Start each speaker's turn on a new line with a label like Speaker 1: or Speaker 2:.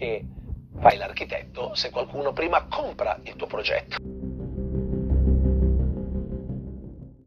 Speaker 1: che fai l'architetto se qualcuno prima compra il tuo progetto.